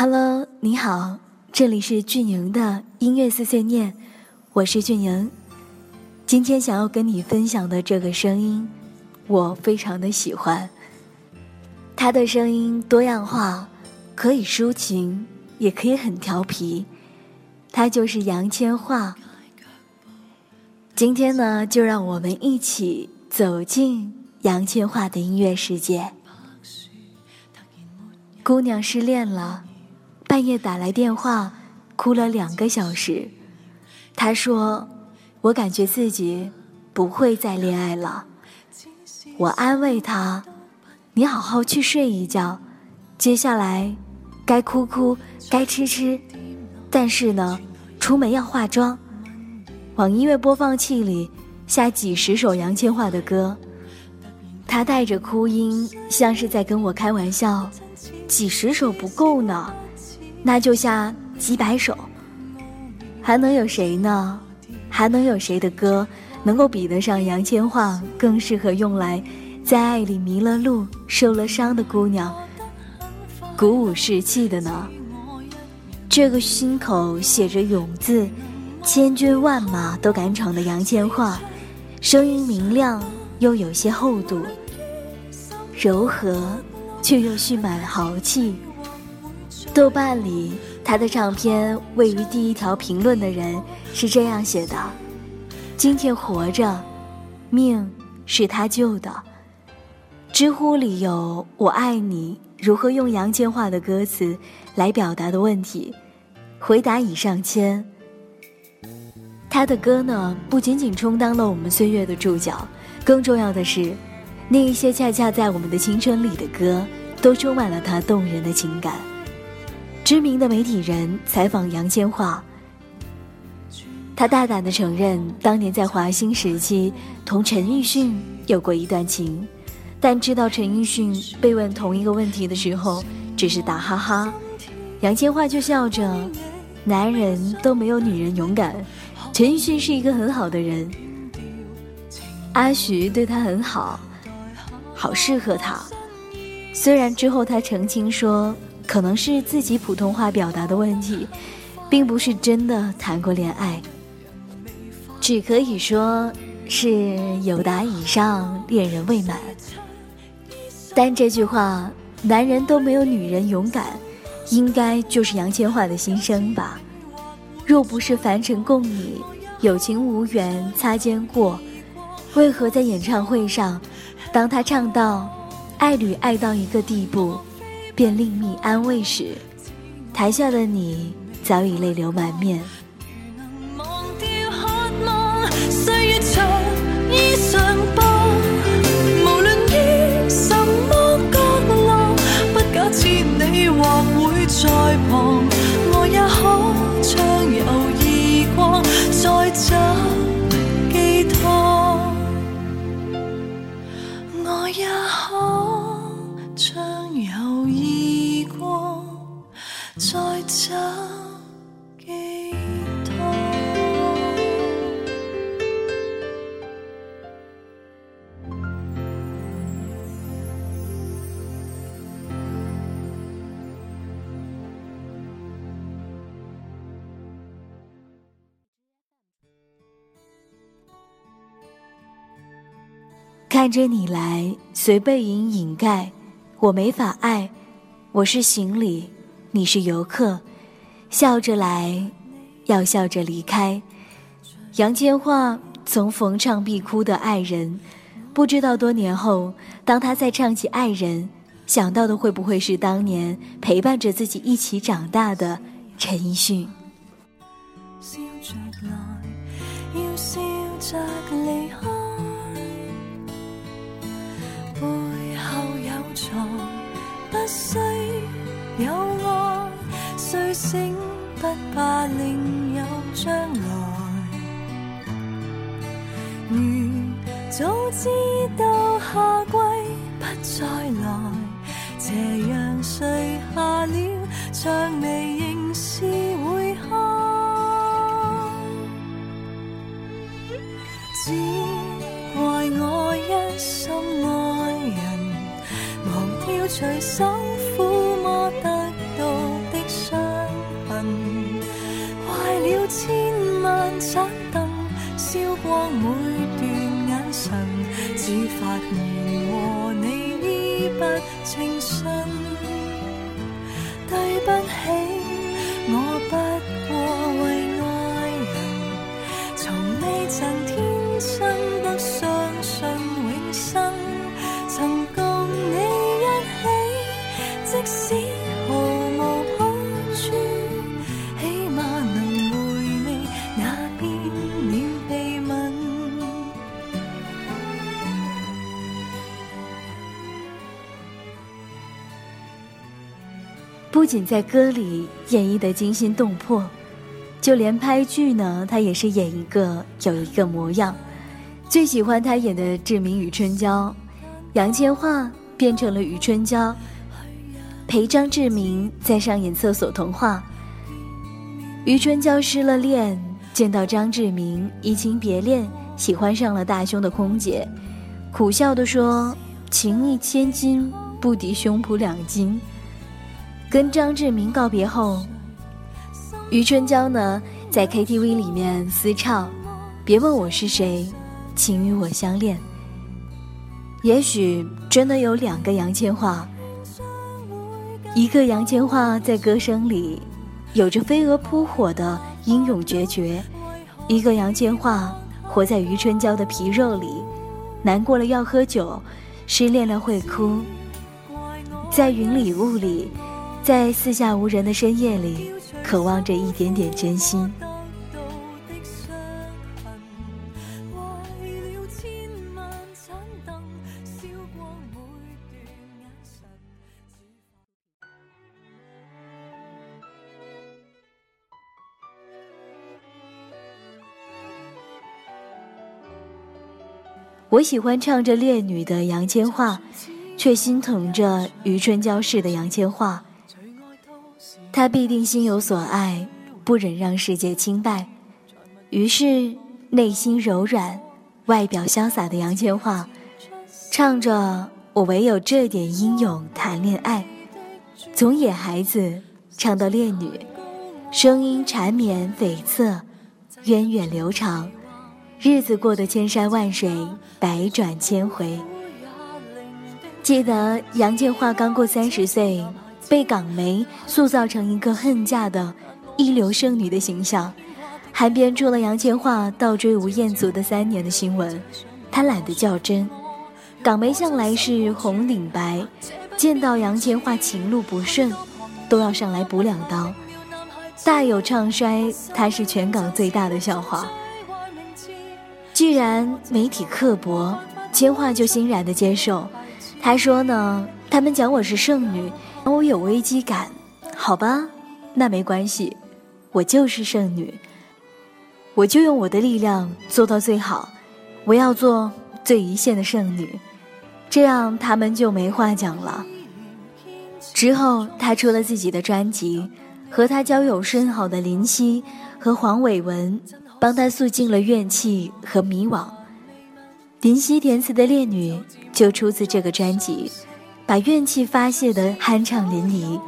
Hello，你好，这里是俊莹的音乐碎碎念，我是俊莹。今天想要跟你分享的这个声音，我非常的喜欢。他的声音多样化，可以抒情，也可以很调皮。他就是杨千嬅。今天呢，就让我们一起走进杨千嬅的音乐世界。姑娘失恋了。半夜打来电话，哭了两个小时。他说：“我感觉自己不会再恋爱了。”我安慰他：“你好好去睡一觉，接下来该哭哭，该吃吃，但是呢，出门要化妆。”往音乐播放器里下几十首杨千嬅的歌，他带着哭音，像是在跟我开玩笑：“几十首不够呢。”那就下几百首，还能有谁呢？还能有谁的歌能够比得上杨千嬅？更适合用来在爱里迷了路、受了伤的姑娘鼓舞士气的呢？这个心口写着勇字，千军万马都敢闯的杨千嬅，声音明亮又有些厚度，柔和却又蓄满了豪气。豆瓣里，他的唱片位于第一条评论的人是这样写的：“今天活着，命是他救的。”知乎里有“我爱你”如何用杨千嬅的歌词来表达的问题，回答已上千。他的歌呢，不仅仅充当了我们岁月的注脚，更重要的是，那一些恰恰在我们的青春里的歌，都充满了他动人的情感。知名的媒体人采访杨千嬅，他大胆的承认，当年在华星时期同陈奕迅有过一段情，但知道陈奕迅被问同一个问题的时候，只是打哈哈，杨千嬅就笑着：“男人都没有女人勇敢，陈奕迅是一个很好的人，阿徐对他很好，好适合他。”虽然之后他澄清说。可能是自己普通话表达的问题，并不是真的谈过恋爱，只可以说是有达以上，恋人未满。但这句话“男人都没有女人勇敢”，应该就是杨千嬅的心声吧？若不是凡尘共你，有情无缘擦肩过，为何在演唱会上，当他唱到“爱侣爱到一个地步”？便另觅安慰时，台下的你早已泪流满面。看着你来，随背影掩盖，我没法爱，我是行李。你是游客，笑着来，要笑着离开。杨千嬅从逢唱必哭的爱人，不知道多年后，当他再唱起爱人，想到的会不会是当年陪伴着自己一起长大的陈奕迅？笑着来，要笑着离开，不需有爱。睡醒不怕另有将来，如早知道夏季不再来，斜阳睡下了，蔷薇随手抚摸得到的伤痕，坏了千万盏灯，烧光每段眼神，只发现和你衣不称身。对不起，我不过为爱人，从未曾天生得。仅在歌里演绎的惊心动魄，就连拍剧呢，他也是演一个有一个模样。最喜欢他演的志明与春娇，杨千嬅变成了余春娇，陪张志明在上演厕所童话。余春娇失了恋，见到张志明移情别恋，喜欢上了大胸的空姐，苦笑地说：“情义千金，不敌胸脯两斤。”跟张志明告别后，余春娇呢在 KTV 里面私唱：“别问我是谁，请与我相恋。”也许真的有两个杨千嬅，一个杨千嬅在歌声里有着飞蛾扑火的英勇决绝，一个杨千嬅活在余春娇的皮肉里，难过了要喝酒，失恋了会哭，在云里雾里。在四下无人的深夜里，渴望着一点点真心。我喜欢唱着烈女的杨千嬅，却心疼着余春娇式的杨千嬅。他必定心有所爱，不忍让世界倾败，于是内心柔软、外表潇洒的杨千嬅，唱着“我唯有这点英勇谈恋爱”，从野孩子唱到烈女，声音缠绵悱恻，源远流长，日子过得千山万水，百转千回。记得杨千嬅刚过三十岁。被港媒塑造成一个恨嫁的一流剩女的形象，还编出了杨千嬅倒追吴彦祖的三年的新闻。他懒得较真，港媒向来是红顶白，见到杨千嬅情路不顺，都要上来补两刀，大有唱衰她是全港最大的笑话。既然媒体刻薄，千嬅就欣然的接受。他说呢，他们讲我是剩女。我有危机感，好吧，那没关系，我就是剩女，我就用我的力量做到最好，我要做最一线的剩女，这样他们就没话讲了。之后，他出了自己的专辑，和他交友甚好的林夕和黄伟文帮他诉尽了怨气和迷惘。林夕填词的《烈女》就出自这个专辑。把怨气发泄得酣畅淋漓，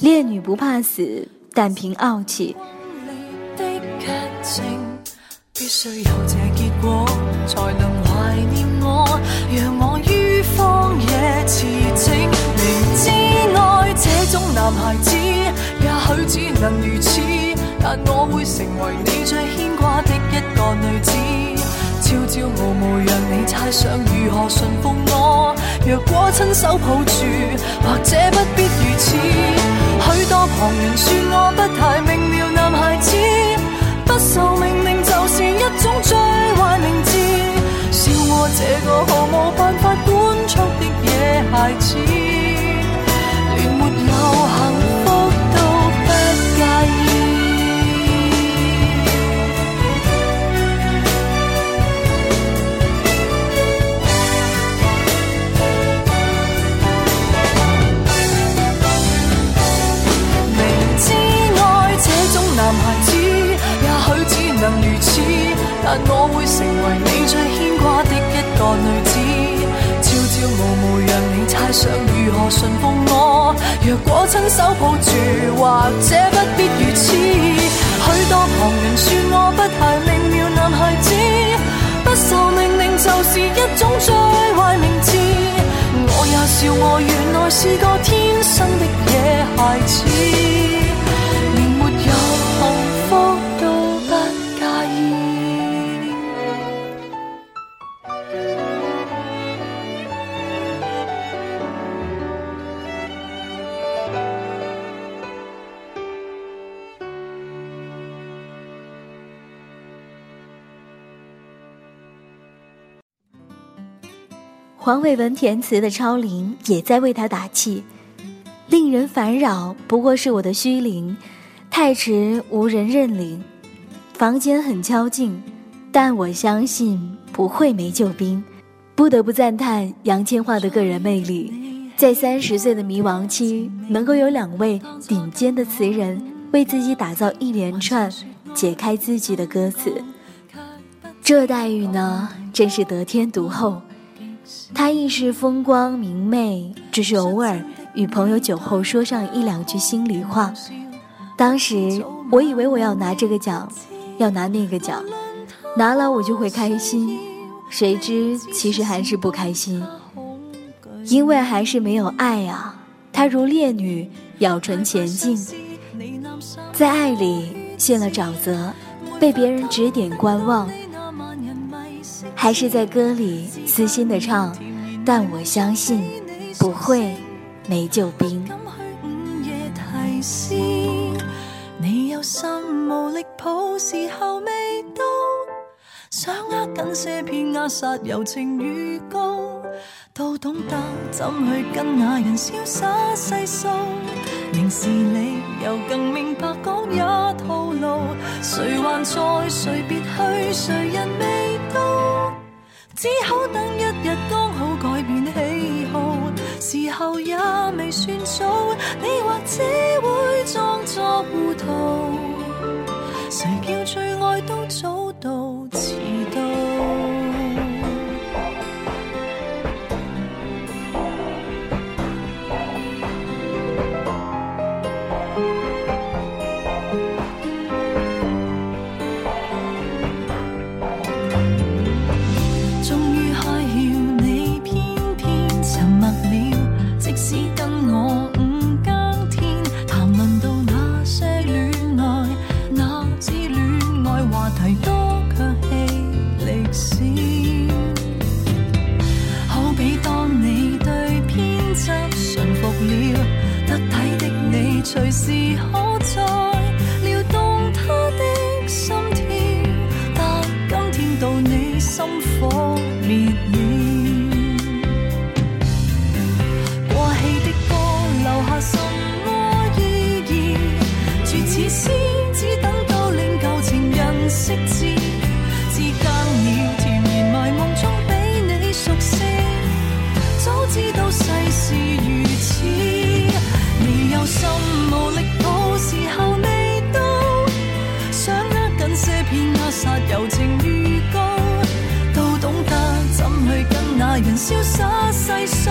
烈女不怕死，但凭傲气。必须有这结果，才能怀念我，让我于荒野驰骋。明知爱这种男孩子，也许只能如此，但我会成为你最牵挂的一个女子。朝朝暮暮，让你猜想如何驯服我。若果亲手抱住，或者不必如此。许多旁人说我不太明了，男孩子不受命令就是一种最坏名字。笑我这个毫无办法管束的野孩子，连没有但我会成为你最牵挂的一个女子，朝朝暮暮让你猜想如何驯服我。若果亲手抱住，或者不必如此。许多旁人说我不。太明了，男孩子不受命令就是一种最坏名字。我也笑我原来是个天生的野孩子。黄伟文填词的超龄也在为他打气。令人烦扰不过是我的虚龄，太迟无人认领。房间很悄静，但我相信不会没救兵。不得不赞叹杨千嬅的个人魅力，在三十岁的迷茫期，能够有两位顶尖的词人为自己打造一连串解开自己的歌词，这待遇呢，真是得天独厚。他亦是风光明媚，只是偶尔与朋友酒后说上一两句心里话。当时我以为我要拿这个奖，要拿那个奖，拿了我就会开心。谁知其实还是不开心，因为还是没有爱啊。他如烈女，咬唇前进，在爱里陷了沼泽，被别人指点观望。还是在歌里私心的唱，但我相信不会没救兵。你有心无力抱，时候未到，想握紧些片压杀柔情预告，都懂得怎去跟那人潇洒细数。明事理又更明白讲也套路，谁还在？谁别去？谁人未？只好等一日，刚好改变喜好，时候也未算早，你或者会装作糊涂。谁叫最爱都随时开。情预告都懂得怎去跟那人潇洒细诉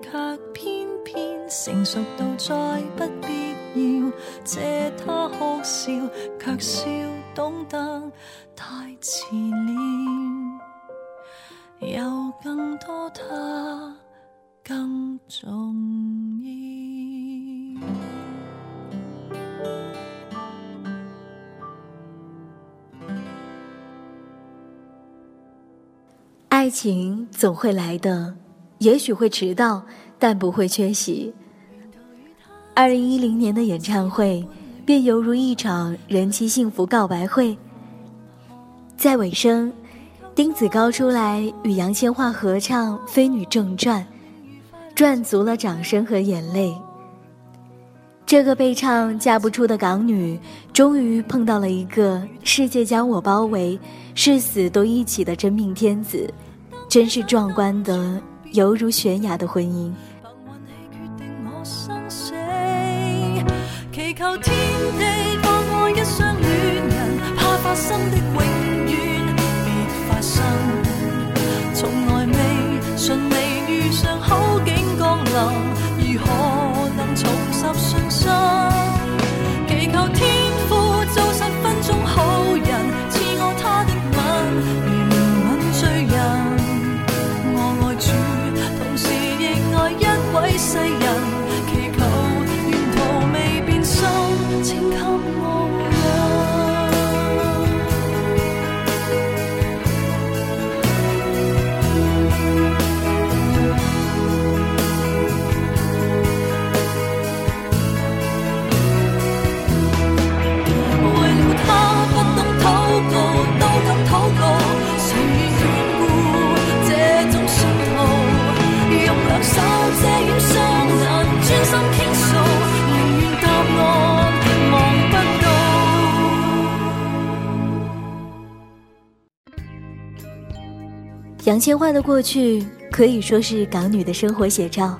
却偏偏成熟到再不必要借他哭笑，却笑懂得太迟了，有更多他更重要。爱情总会来的，也许会迟到，但不会缺席。二零一零年的演唱会，便犹如一场人妻幸福告白会。在尾声，丁子高出来与杨千嬅合唱《飞女正传》，赚足了掌声和眼泪。这个被唱嫁不出的港女，终于碰到了一个世界将我包围，誓死都一起的真命天子，真是壮观的，犹如悬崖的婚姻。祈求天地放过一双恋人，怕发生的永远别发生，从来未顺利遇上好景降临，如何能重拾信心？杨千嬅的过去可以说是港女的生活写照，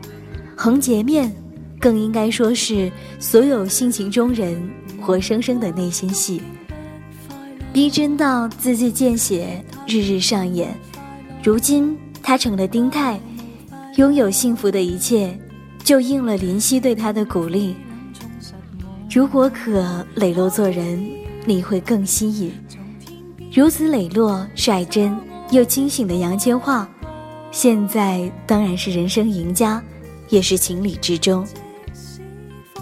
横截面更应该说是所有性情中人活生生的内心戏，逼真到字字见血，日日上演。如今她成了丁太，拥有幸福的一切，就应了林夕对她的鼓励。如果可磊落做人，你会更吸引。如此磊落率真。又清醒的杨千嬅，现在当然是人生赢家，也是情理之中。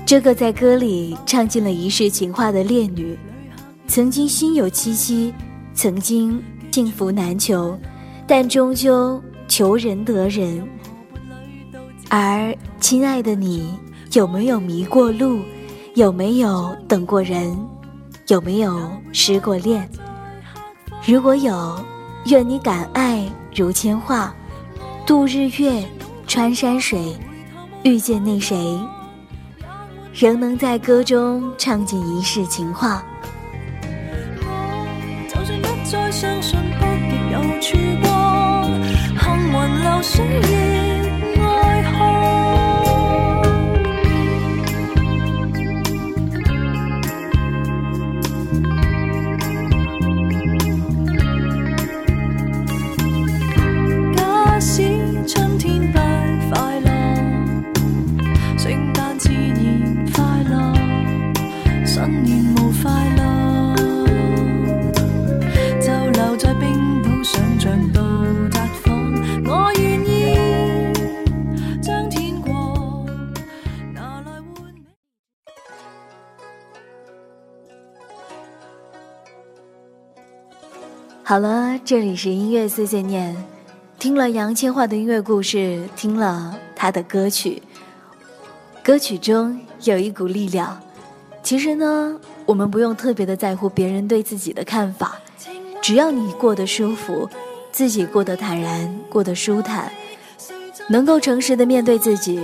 这个在歌里唱尽了一世情话的烈女，曾经心有戚戚，曾经幸福难求，但终究求人得人。而亲爱的你，有没有迷过路？有没有等过人？有没有失过恋？如果有。愿你敢爱如千画，度日月，穿山水，遇见那谁，仍能在歌中唱尽一世情话。我就算一再相信北极有曙光，幸运流水。好了，这里是音乐碎碎念。听了杨千嬅的音乐故事，听了她的歌曲，歌曲中有一股力量。其实呢，我们不用特别的在乎别人对自己的看法，只要你过得舒服，自己过得坦然，过得舒坦，能够诚实的面对自己，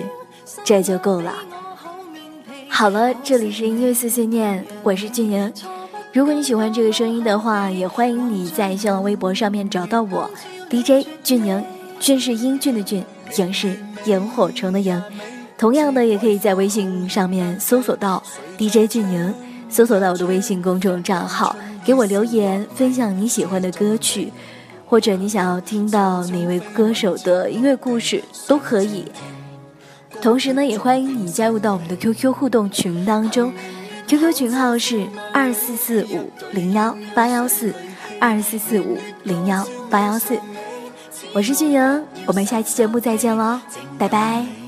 这就够了。好了，这里是音乐碎碎念，我是俊宁。如果你喜欢这个声音的话，也欢迎你在新浪微博上面找到我，DJ 俊宁，俊是英俊的俊，莹是萤火虫的萤。同样的，也可以在微信上面搜索到 DJ 俊宁，搜索到我的微信公众账号，给我留言，分享你喜欢的歌曲，或者你想要听到哪位歌手的音乐故事都可以。同时呢，也欢迎你加入到我们的 QQ 互动群当中。QQ 群号是二四四五零幺八幺四，二四四五零幺八幺四。我是俊莹，我们下期节目再见喽，拜拜。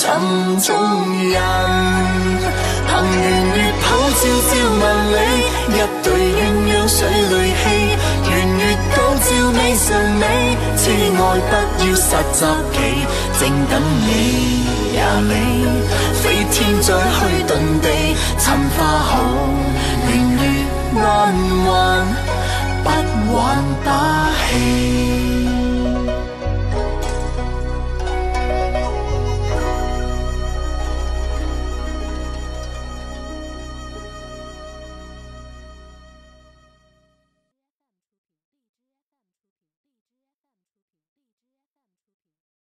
沉中人。凭圆月抛照照万里，一对鸳鸯水里戏。圆月高照美上美，痴爱不要实习期，正等你呀你。飞天再去遁地，寻花好圆月安魂，不玩把戏。